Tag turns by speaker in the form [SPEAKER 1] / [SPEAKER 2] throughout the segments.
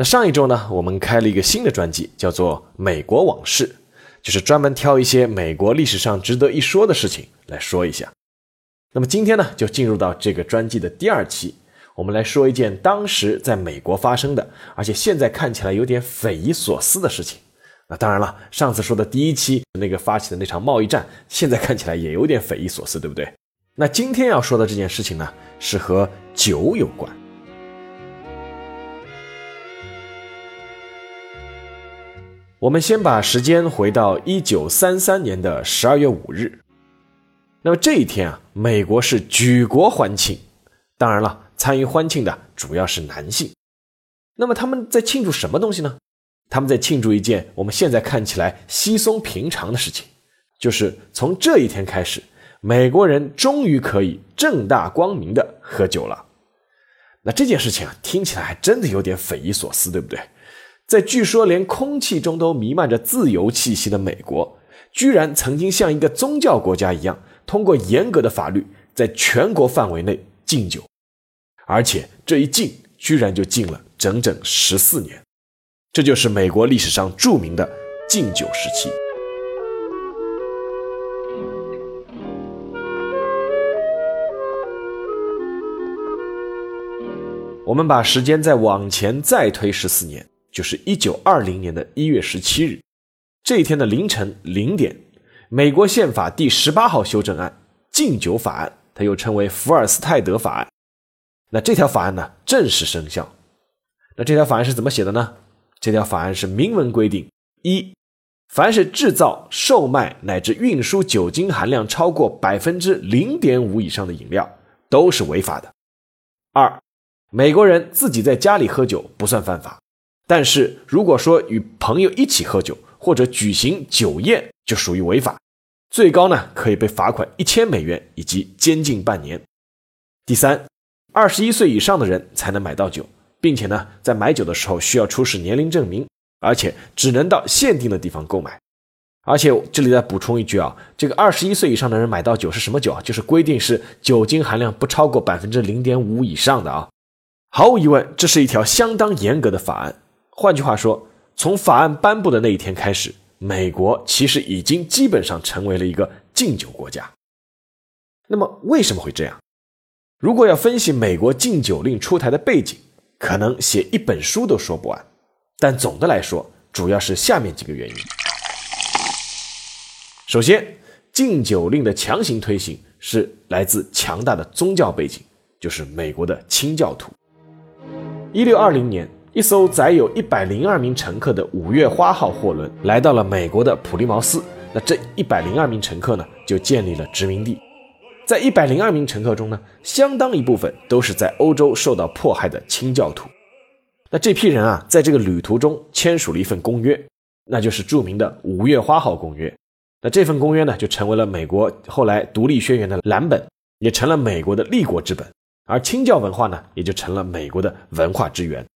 [SPEAKER 1] 那上一周呢，我们开了一个新的专辑，叫做《美国往事》，就是专门挑一些美国历史上值得一说的事情来说一下。那么今天呢，就进入到这个专辑的第二期，我们来说一件当时在美国发生的，而且现在看起来有点匪夷所思的事情。那当然了，上次说的第一期那个发起的那场贸易战，现在看起来也有点匪夷所思，对不对？那今天要说的这件事情呢，是和酒有关。我们先把时间回到一九三三年的十二月五日。那么这一天啊，美国是举国欢庆。当然了，参与欢庆的主要是男性。那么他们在庆祝什么东西呢？他们在庆祝一件我们现在看起来稀松平常的事情，就是从这一天开始，美国人终于可以正大光明的喝酒了。那这件事情啊，听起来还真的有点匪夷所思，对不对？在据说连空气中都弥漫着自由气息的美国，居然曾经像一个宗教国家一样，通过严格的法律，在全国范围内禁酒，而且这一禁居然就禁了整整十四年，这就是美国历史上著名的禁酒时期。我们把时间再往前再推十四年。就是一九二零年的一月十七日，这一天的凌晨零点，美国宪法第十八号修正案禁酒法案，它又称为福尔斯泰德法案。那这条法案呢正式生效。那这条法案是怎么写的呢？这条法案是明文规定：一，凡是制造、售卖乃至运输酒精含量超过百分之零点五以上的饮料都是违法的；二，美国人自己在家里喝酒不算犯法。但是如果说与朋友一起喝酒或者举行酒宴，就属于违法，最高呢可以被罚款一千美元以及监禁半年。第三，二十一岁以上的人才能买到酒，并且呢在买酒的时候需要出示年龄证明，而且只能到限定的地方购买。而且这里再补充一句啊，这个二十一岁以上的人买到酒是什么酒啊？就是规定是酒精含量不超过百分之零点五以上的啊。毫无疑问，这是一条相当严格的法案。换句话说，从法案颁布的那一天开始，美国其实已经基本上成为了一个禁酒国家。那么为什么会这样？如果要分析美国禁酒令出台的背景，可能写一本书都说不完。但总的来说，主要是下面几个原因。首先，禁酒令的强行推行是来自强大的宗教背景，就是美国的清教徒。一六二零年。一艘载有一百零二名乘客的“五月花号”货轮来到了美国的普利茅斯。那这一百零二名乘客呢，就建立了殖民地。在一百零二名乘客中呢，相当一部分都是在欧洲受到迫害的清教徒。那这批人啊，在这个旅途中签署了一份公约，那就是著名的“五月花号公约”。那这份公约呢，就成为了美国后来独立宣言的蓝本，也成了美国的立国之本。而清教文化呢，也就成了美国的文化之源。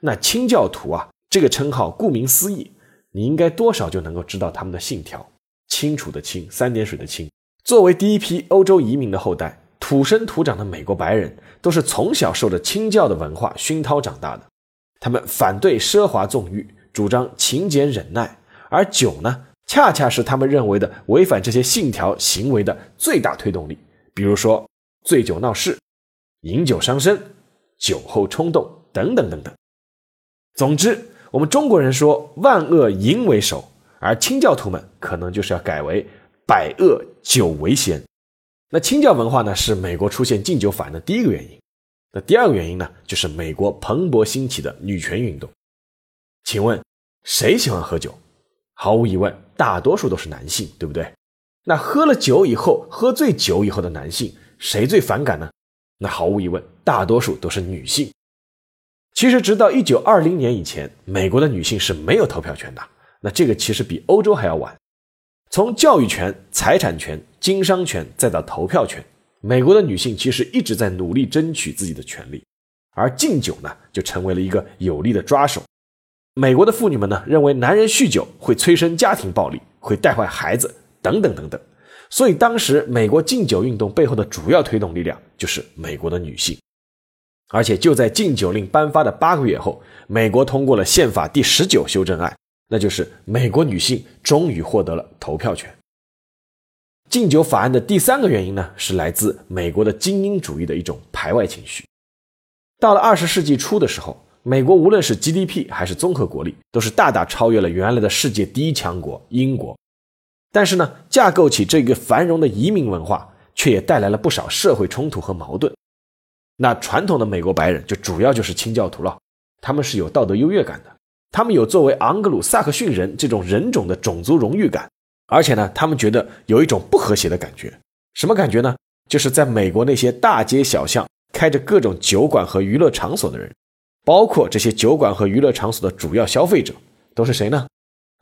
[SPEAKER 1] 那清教徒啊，这个称号顾名思义，你应该多少就能够知道他们的信条。清楚的清，三点水的清。作为第一批欧洲移民的后代，土生土长的美国白人都是从小受着清教的文化熏陶长大的。他们反对奢华纵欲，主张勤俭忍耐，而酒呢，恰恰是他们认为的违反这些信条行为的最大推动力。比如说，醉酒闹事、饮酒伤身、酒后冲动等等等等。总之，我们中国人说万恶淫为首，而清教徒们可能就是要改为百恶酒为先。那清教文化呢，是美国出现禁酒法的第一个原因。那第二个原因呢，就是美国蓬勃兴起的女权运动。请问谁喜欢喝酒？毫无疑问，大多数都是男性，对不对？那喝了酒以后，喝醉酒以后的男性，谁最反感呢？那毫无疑问，大多数都是女性。其实，直到一九二零年以前，美国的女性是没有投票权的。那这个其实比欧洲还要晚。从教育权、财产权、经商权，再到投票权，美国的女性其实一直在努力争取自己的权利。而禁酒呢，就成为了一个有力的抓手。美国的妇女们呢，认为男人酗酒会催生家庭暴力，会带坏孩子，等等等等。所以，当时美国禁酒运动背后的主要推动力量就是美国的女性。而且就在禁酒令颁发的八个月后，美国通过了宪法第十九修正案，那就是美国女性终于获得了投票权。禁酒法案的第三个原因呢，是来自美国的精英主义的一种排外情绪。到了二十世纪初的时候，美国无论是 GDP 还是综合国力，都是大大超越了原来的世界第一强国英国。但是呢，架构起这个繁荣的移民文化，却也带来了不少社会冲突和矛盾。那传统的美国白人就主要就是清教徒了，他们是有道德优越感的，他们有作为昂格鲁萨克逊人这种人种的种族荣誉感，而且呢，他们觉得有一种不和谐的感觉，什么感觉呢？就是在美国那些大街小巷开着各种酒馆和娱乐场所的人，包括这些酒馆和娱乐场所的主要消费者都是谁呢？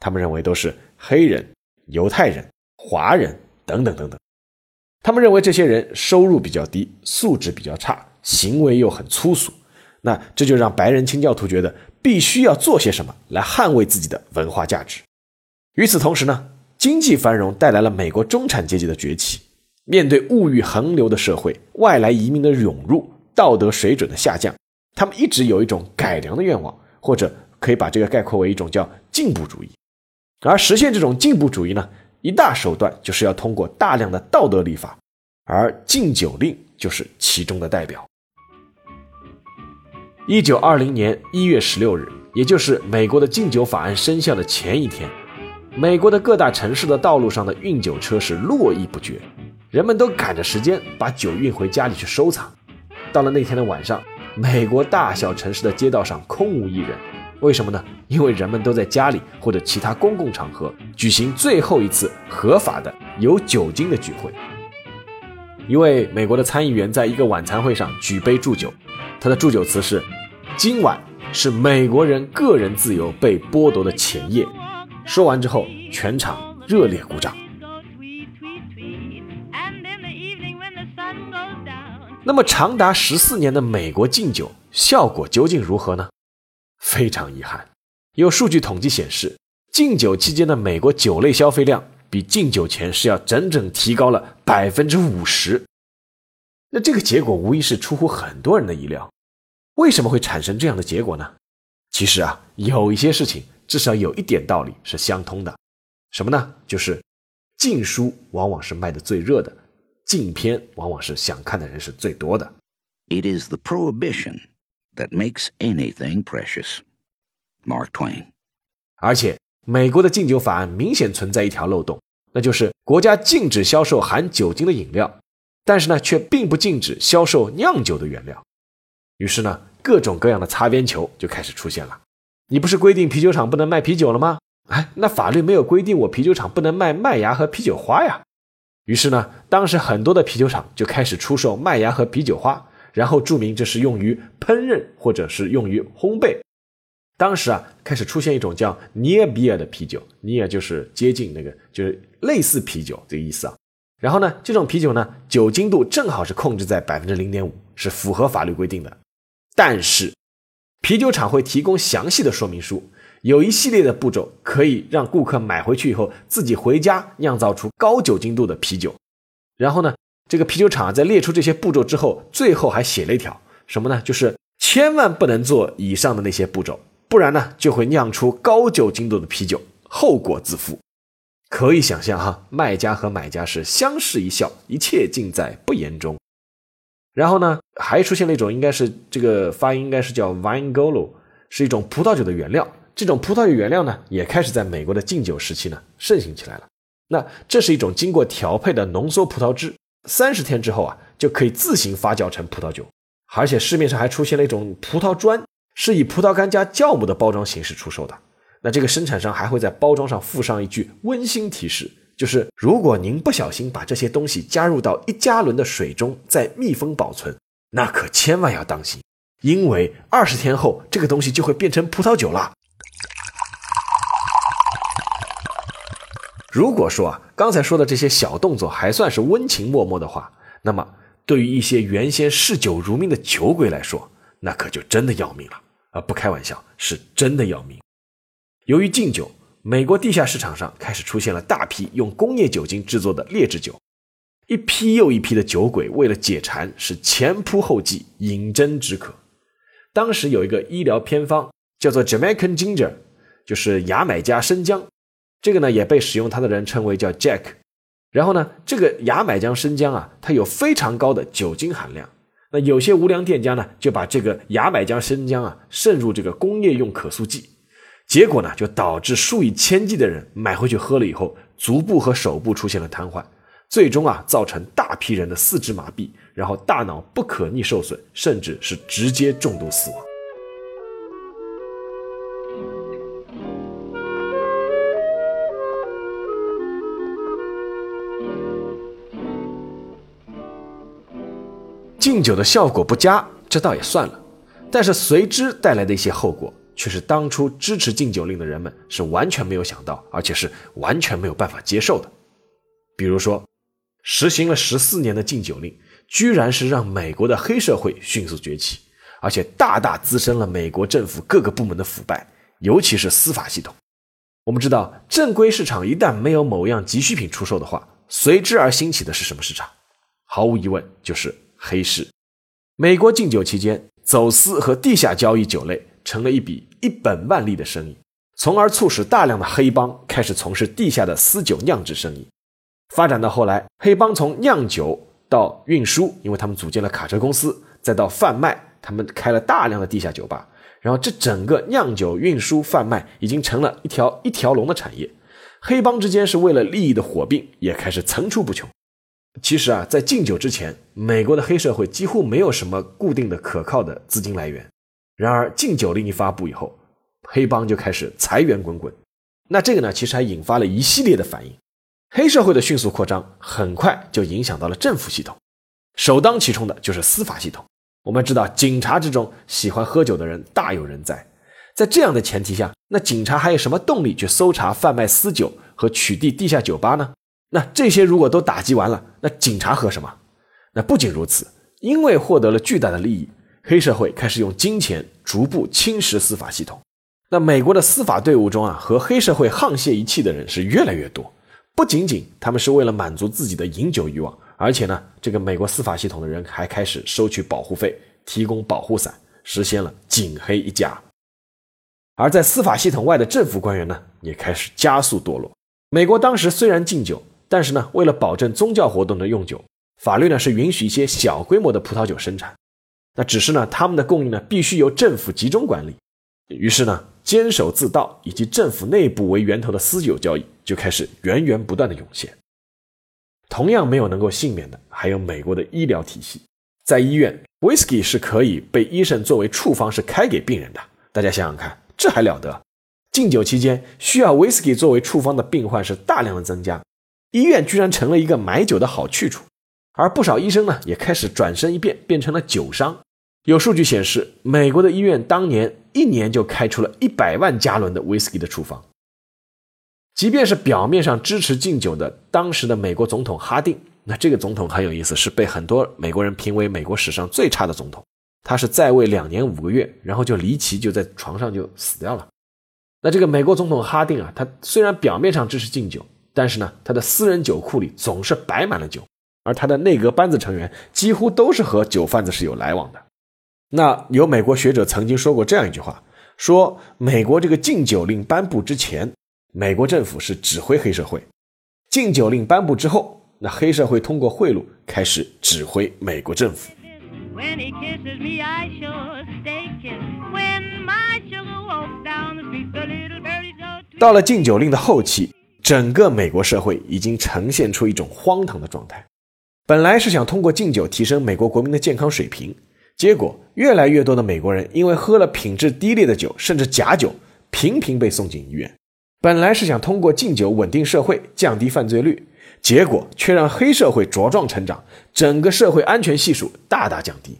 [SPEAKER 1] 他们认为都是黑人、犹太人、华人等等等等，他们认为这些人收入比较低，素质比较差。行为又很粗俗，那这就让白人清教徒觉得必须要做些什么来捍卫自己的文化价值。与此同时呢，经济繁荣带来了美国中产阶级的崛起。面对物欲横流的社会，外来移民的涌入，道德水准的下降，他们一直有一种改良的愿望，或者可以把这个概括为一种叫进步主义。而实现这种进步主义呢，一大手段就是要通过大量的道德立法，而禁酒令就是其中的代表。一九二零年一月十六日，也就是美国的禁酒法案生效的前一天，美国的各大城市的道路上的运酒车是络绎不绝，人们都赶着时间把酒运回家里去收藏。到了那天的晚上，美国大小城市的街道上空无一人，为什么呢？因为人们都在家里或者其他公共场合举行最后一次合法的有酒精的聚会。一位美国的参议员在一个晚餐会上举杯祝酒。他的祝酒词是：“今晚是美国人个人自由被剥夺的前夜。”说完之后，全场热烈鼓掌。那么，长达十四年的美国禁酒效果究竟如何呢？非常遗憾，有数据统计显示，禁酒期间的美国酒类消费量比禁酒前是要整整提高了百分之五十。那这个结果无疑是出乎很多人的意料。为什么会产生这样的结果呢？其实啊，有一些事情至少有一点道理是相通的，什么呢？就是禁书往往是卖的最热的，禁片往往是想看的人是最多的。
[SPEAKER 2] It is the prohibition that makes anything precious. Mark Twain。
[SPEAKER 1] 而且，美国的禁酒法案明显存在一条漏洞，那就是国家禁止销售含酒精的饮料，但是呢，却并不禁止销售酿酒的原料。于是呢，各种各样的擦边球就开始出现了。你不是规定啤酒厂不能卖啤酒了吗？哎，那法律没有规定我啤酒厂不能卖麦芽和啤酒花呀。于是呢，当时很多的啤酒厂就开始出售麦芽和啤酒花，然后注明这是用于烹饪或者是用于烘焙。当时啊，开始出现一种叫 near beer 的啤酒，near 就是接近那个，就是类似啤酒这个意思啊。然后呢，这种啤酒呢，酒精度正好是控制在百分之零点五，是符合法律规定的。但是，啤酒厂会提供详细的说明书，有一系列的步骤可以让顾客买回去以后自己回家酿造出高酒精度的啤酒。然后呢，这个啤酒厂在列出这些步骤之后，最后还写了一条什么呢？就是千万不能做以上的那些步骤，不然呢就会酿出高酒精度的啤酒，后果自负。可以想象哈，卖家和买家是相视一笑，一切尽在不言中。然后呢，还出现了一种，应该是这个发音应该是叫 Vinegolo，是一种葡萄酒的原料。这种葡萄酒原料呢，也开始在美国的禁酒时期呢盛行起来了。那这是一种经过调配的浓缩葡萄汁，三十天之后啊，就可以自行发酵成葡萄酒。而且市面上还出现了一种葡萄砖，是以葡萄干加酵母的包装形式出售的。那这个生产商还会在包装上附上一句温馨提示。就是如果您不小心把这些东西加入到一加仑的水中，再密封保存，那可千万要当心，因为二十天后这个东西就会变成葡萄酒了。如果说啊，刚才说的这些小动作还算是温情脉脉的话，那么对于一些原先嗜酒如命的酒鬼来说，那可就真的要命了啊！不开玩笑，是真的要命。由于禁酒，美国地下市场上开始出现了大批用工业酒精制作的劣质酒，一批又一批的酒鬼为了解馋，是前仆后继，饮鸩止渴。当时有一个医疗偏方叫做 Jamaican Ginger，就是牙买加生姜。这个呢也被使用它的人称为叫 Jack，然后呢，这个牙买加生姜啊，它有非常高的酒精含量。那有些无良店家呢，就把这个牙买加生姜啊渗入这个工业用可塑剂，结果呢，就导致数以千计的人买回去喝了以后，足部和手部出现了瘫痪，最终啊，造成大批人的四肢麻痹，然后大脑不可逆受损，甚至是直接中毒死亡。敬酒的效果不佳，这倒也算了，但是随之带来的一些后果，却是当初支持禁酒令的人们是完全没有想到，而且是完全没有办法接受的。比如说，实行了十四年的禁酒令，居然是让美国的黑社会迅速崛起，而且大大滋生了美国政府各个部门的腐败，尤其是司法系统。我们知道，正规市场一旦没有某样急需品出售的话，随之而兴起的是什么市场？毫无疑问，就是。黑市，美国禁酒期间，走私和地下交易酒类成了一笔一本万利的生意，从而促使大量的黑帮开始从事地下的私酒酿制生意。发展到后来，黑帮从酿酒到运输，因为他们组建了卡车公司，再到贩卖，他们开了大量的地下酒吧。然后，这整个酿酒、运输、贩卖已经成了一条一条龙的产业。黑帮之间是为了利益的火并也开始层出不穷。其实啊，在禁酒之前，美国的黑社会几乎没有什么固定的可靠的资金来源。然而，禁酒令一发布以后，黑帮就开始财源滚滚。那这个呢，其实还引发了一系列的反应。黑社会的迅速扩张，很快就影响到了政府系统。首当其冲的就是司法系统。我们知道，警察之中喜欢喝酒的人大有人在。在这样的前提下，那警察还有什么动力去搜查贩卖私酒和取缔地下酒吧呢？那这些如果都打击完了，那警察喝什么？那不仅如此，因为获得了巨大的利益，黑社会开始用金钱逐步侵蚀司法系统。那美国的司法队伍中啊，和黑社会沆瀣一气的人是越来越多。不仅仅他们是为了满足自己的饮酒欲望，而且呢，这个美国司法系统的人还开始收取保护费，提供保护伞，实现了警黑一家。而在司法系统外的政府官员呢，也开始加速堕落。美国当时虽然禁酒。但是呢，为了保证宗教活动的用酒，法律呢是允许一些小规模的葡萄酒生产。那只是呢，他们的供应呢必须由政府集中管理。于是呢，监守自盗以及政府内部为源头的私酒交易就开始源源不断的涌现。同样没有能够幸免的，还有美国的医疗体系。在医院，whisky 是可以被医生作为处方是开给病人的。大家想想看，这还了得？禁酒期间，需要 whisky 作为处方的病患是大量的增加。医院居然成了一个买酒的好去处，而不少医生呢也开始转身一变，变成了酒商。有数据显示，美国的医院当年一年就开出了一百万加仑的威士忌的处方。即便是表面上支持禁酒的当时的美国总统哈定，那这个总统很有意思，是被很多美国人评为美国史上最差的总统。他是在位两年五个月，然后就离奇就在床上就死掉了。那这个美国总统哈定啊，他虽然表面上支持禁酒。但是呢，他的私人酒库里总是摆满了酒，而他的内阁班子成员几乎都是和酒贩子是有来往的。那有美国学者曾经说过这样一句话：说美国这个禁酒令颁布之前，美国政府是指挥黑社会；禁酒令颁布之后，那黑社会通过贿赂开始指挥美国政府。到了禁酒令的后期。整个美国社会已经呈现出一种荒唐的状态。本来是想通过禁酒提升美国国民的健康水平，结果越来越多的美国人因为喝了品质低劣的酒，甚至假酒，频频被送进医院。本来是想通过禁酒稳定社会、降低犯罪率，结果却让黑社会茁壮成长，整个社会安全系数大大降低。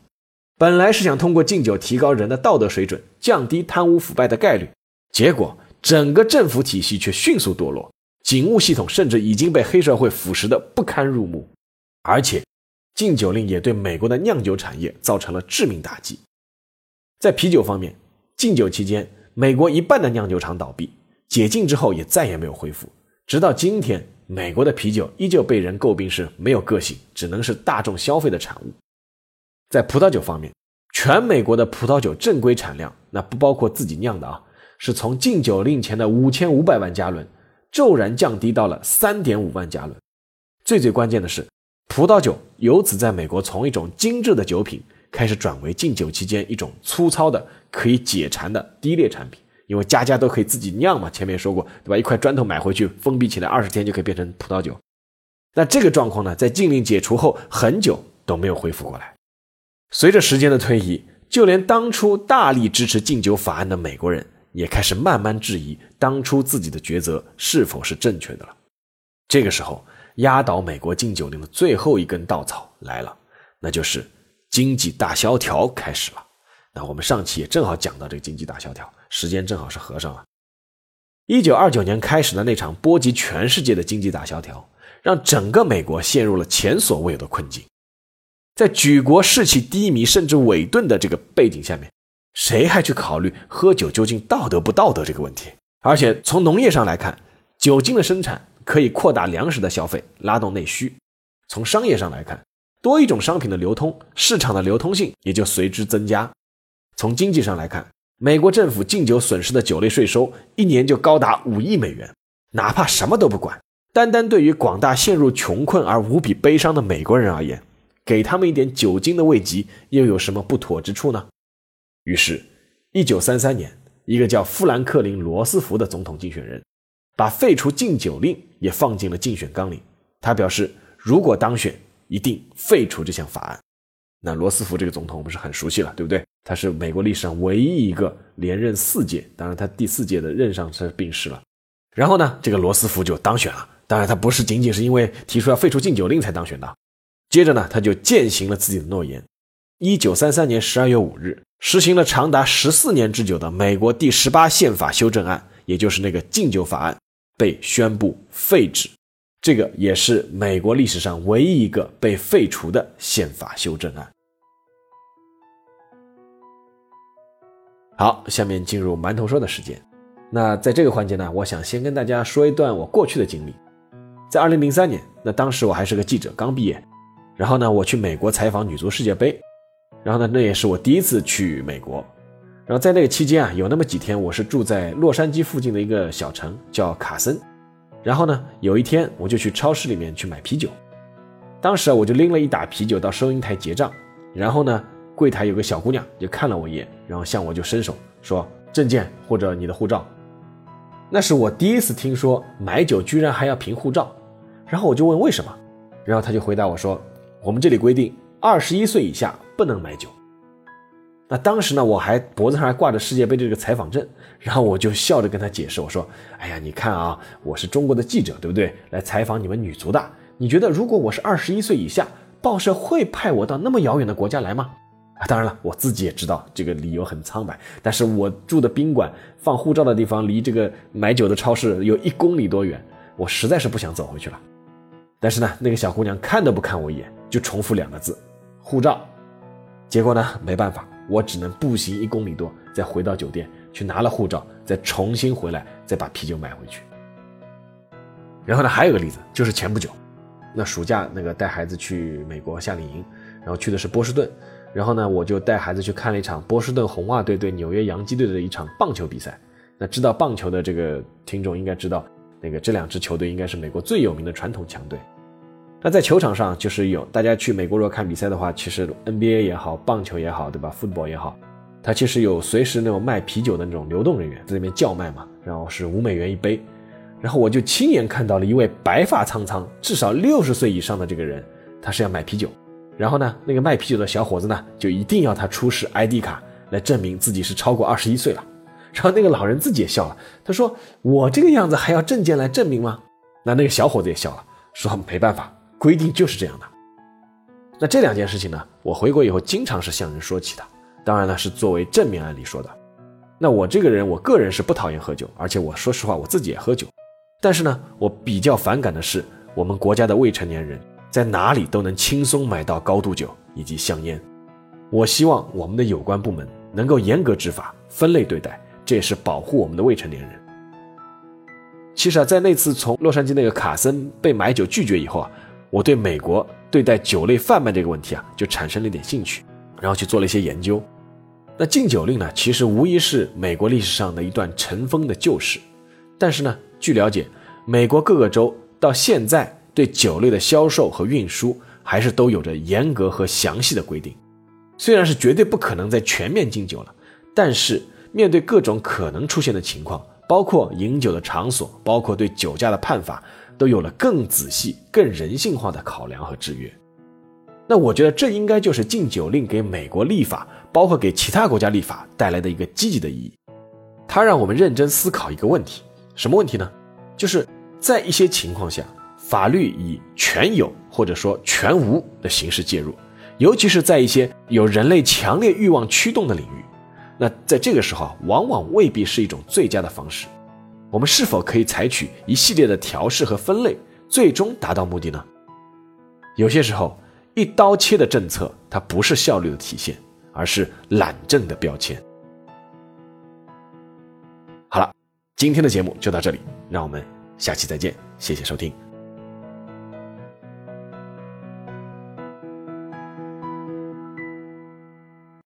[SPEAKER 1] 本来是想通过敬酒提高人的道德水准，降低贪污腐败的概率，结果整个政府体系却迅速堕落，警务系统甚至已经被黑社会腐蚀的不堪入目，而且禁酒令也对美国的酿酒产业造成了致命打击。在啤酒方面，禁酒期间，美国一半的酿酒厂倒闭，解禁之后也再也没有恢复，直到今天，美国的啤酒依旧被人诟病是没有个性，只能是大众消费的产物。在葡萄酒方面，全美国的葡萄酒正规产量，那不包括自己酿的啊，是从禁酒令前的五千五百万加仑，骤然降低到了三点五万加仑。最最关键的是，葡萄酒由此在美国从一种精致的酒品，开始转为禁酒期间一种粗糙的可以解馋的低劣产品。因为家家都可以自己酿嘛，前面说过对吧？一块砖头买回去封闭起来，二十天就可以变成葡萄酒。那这个状况呢，在禁令解除后很久都没有恢复过来。随着时间的推移，就连当初大力支持禁酒法案的美国人，也开始慢慢质疑当初自己的抉择是否是正确的了。这个时候，压倒美国禁酒令的最后一根稻草来了，那就是经济大萧条开始了。那我们上期也正好讲到这个经济大萧条，时间正好是合上了。一九二九年开始的那场波及全世界的经济大萧条，让整个美国陷入了前所未有的困境。在举国士气低迷甚至萎顿的这个背景下面，谁还去考虑喝酒究竟道德不道德这个问题？而且从农业上来看，酒精的生产可以扩大粮食的消费，拉动内需；从商业上来看，多一种商品的流通，市场的流通性也就随之增加；从经济上来看，美国政府禁酒损失的酒类税收一年就高达五亿美元。哪怕什么都不管，单单对于广大陷入穷困而无比悲伤的美国人而言，给他们一点酒精的慰藉，又有什么不妥之处呢？于是，一九三三年，一个叫富兰克林·罗斯福的总统竞选人，把废除禁酒令也放进了竞选纲领。他表示，如果当选，一定废除这项法案。那罗斯福这个总统，我们是很熟悉了，对不对？他是美国历史上唯一一个连任四届，当然他第四届的任上是病逝了。然后呢，这个罗斯福就当选了。当然，他不是仅仅是因为提出要废除禁酒令才当选的。接着呢，他就践行了自己的诺言。一九三三年十二月五日，实行了长达十四年之久的美国第十八宪法修正案，也就是那个禁酒法案，被宣布废止。这个也是美国历史上唯一一个被废除的宪法修正案。好，下面进入馒头说的时间。那在这个环节呢，我想先跟大家说一段我过去的经历。在二零零三年，那当时我还是个记者，刚毕业。然后呢，我去美国采访女足世界杯，然后呢，那也是我第一次去美国。然后在那个期间啊，有那么几天，我是住在洛杉矶附近的一个小城，叫卡森。然后呢，有一天我就去超市里面去买啤酒，当时啊，我就拎了一打啤酒到收银台结账。然后呢，柜台有个小姑娘就看了我一眼，然后向我就伸手说：“证件或者你的护照。”那是我第一次听说买酒居然还要凭护照。然后我就问为什么，然后他就回答我说。我们这里规定，二十一岁以下不能买酒。那当时呢，我还脖子上还挂着世界杯的这个采访证，然后我就笑着跟他解释，我说：“哎呀，你看啊，我是中国的记者，对不对？来采访你们女足的。你觉得如果我是二十一岁以下，报社会派我到那么遥远的国家来吗？”啊，当然了，我自己也知道这个理由很苍白，但是我住的宾馆放护照的地方离这个买酒的超市有一公里多远，我实在是不想走回去了。但是呢，那个小姑娘看都不看我一眼。就重复两个字，护照。结果呢，没办法，我只能步行一公里多，再回到酒店去拿了护照，再重新回来，再把啤酒买回去。然后呢，还有个例子，就是前不久，那暑假那个带孩子去美国夏令营，然后去的是波士顿，然后呢，我就带孩子去看了一场波士顿红袜队对纽约洋基队的一场棒球比赛。那知道棒球的这个听众应该知道，那个这两支球队应该是美国最有名的传统强队。那在球场上，就是有大家去美国如果看比赛的话，其实 NBA 也好，棒球也好，对吧？football 也好，它其实有随时那种卖啤酒的那种流动人员在那边叫卖嘛，然后是五美元一杯，然后我就亲眼看到了一位白发苍苍、至少六十岁以上的这个人，他是要买啤酒，然后呢，那个卖啤酒的小伙子呢，就一定要他出示 ID 卡来证明自己是超过二十一岁了，然后那个老人自己也笑了，他说：“我这个样子还要证件来证明吗？”那那个小伙子也笑了，说：“没办法。”规定就是这样的。那这两件事情呢，我回国以后经常是向人说起的，当然呢是作为正面案例说的。那我这个人，我个人是不讨厌喝酒，而且我说实话，我自己也喝酒。但是呢，我比较反感的是我们国家的未成年人在哪里都能轻松买到高度酒以及香烟。我希望我们的有关部门能够严格执法、分类对待，这也是保护我们的未成年人。其实啊，在那次从洛杉矶那个卡森被买酒拒绝以后啊，我对美国对待酒类贩卖这个问题啊，就产生了一点兴趣，然后去做了一些研究。那禁酒令呢，其实无疑是美国历史上的一段尘封的旧事。但是呢，据了解，美国各个州到现在对酒类的销售和运输还是都有着严格和详细的规定。虽然是绝对不可能再全面禁酒了，但是面对各种可能出现的情况，包括饮酒的场所，包括对酒驾的判罚。都有了更仔细、更人性化的考量和制约。那我觉得这应该就是禁酒令给美国立法，包括给其他国家立法带来的一个积极的意义。它让我们认真思考一个问题：什么问题呢？就是在一些情况下，法律以全有或者说全无的形式介入，尤其是在一些有人类强烈欲望驱动的领域。那在这个时候，往往未必是一种最佳的方式。我们是否可以采取一系列的调试和分类，最终达到目的呢？有些时候，一刀切的政策它不是效率的体现，而是懒政的标签。好了，今天的节目就到这里，让我们下期再见，谢谢收听。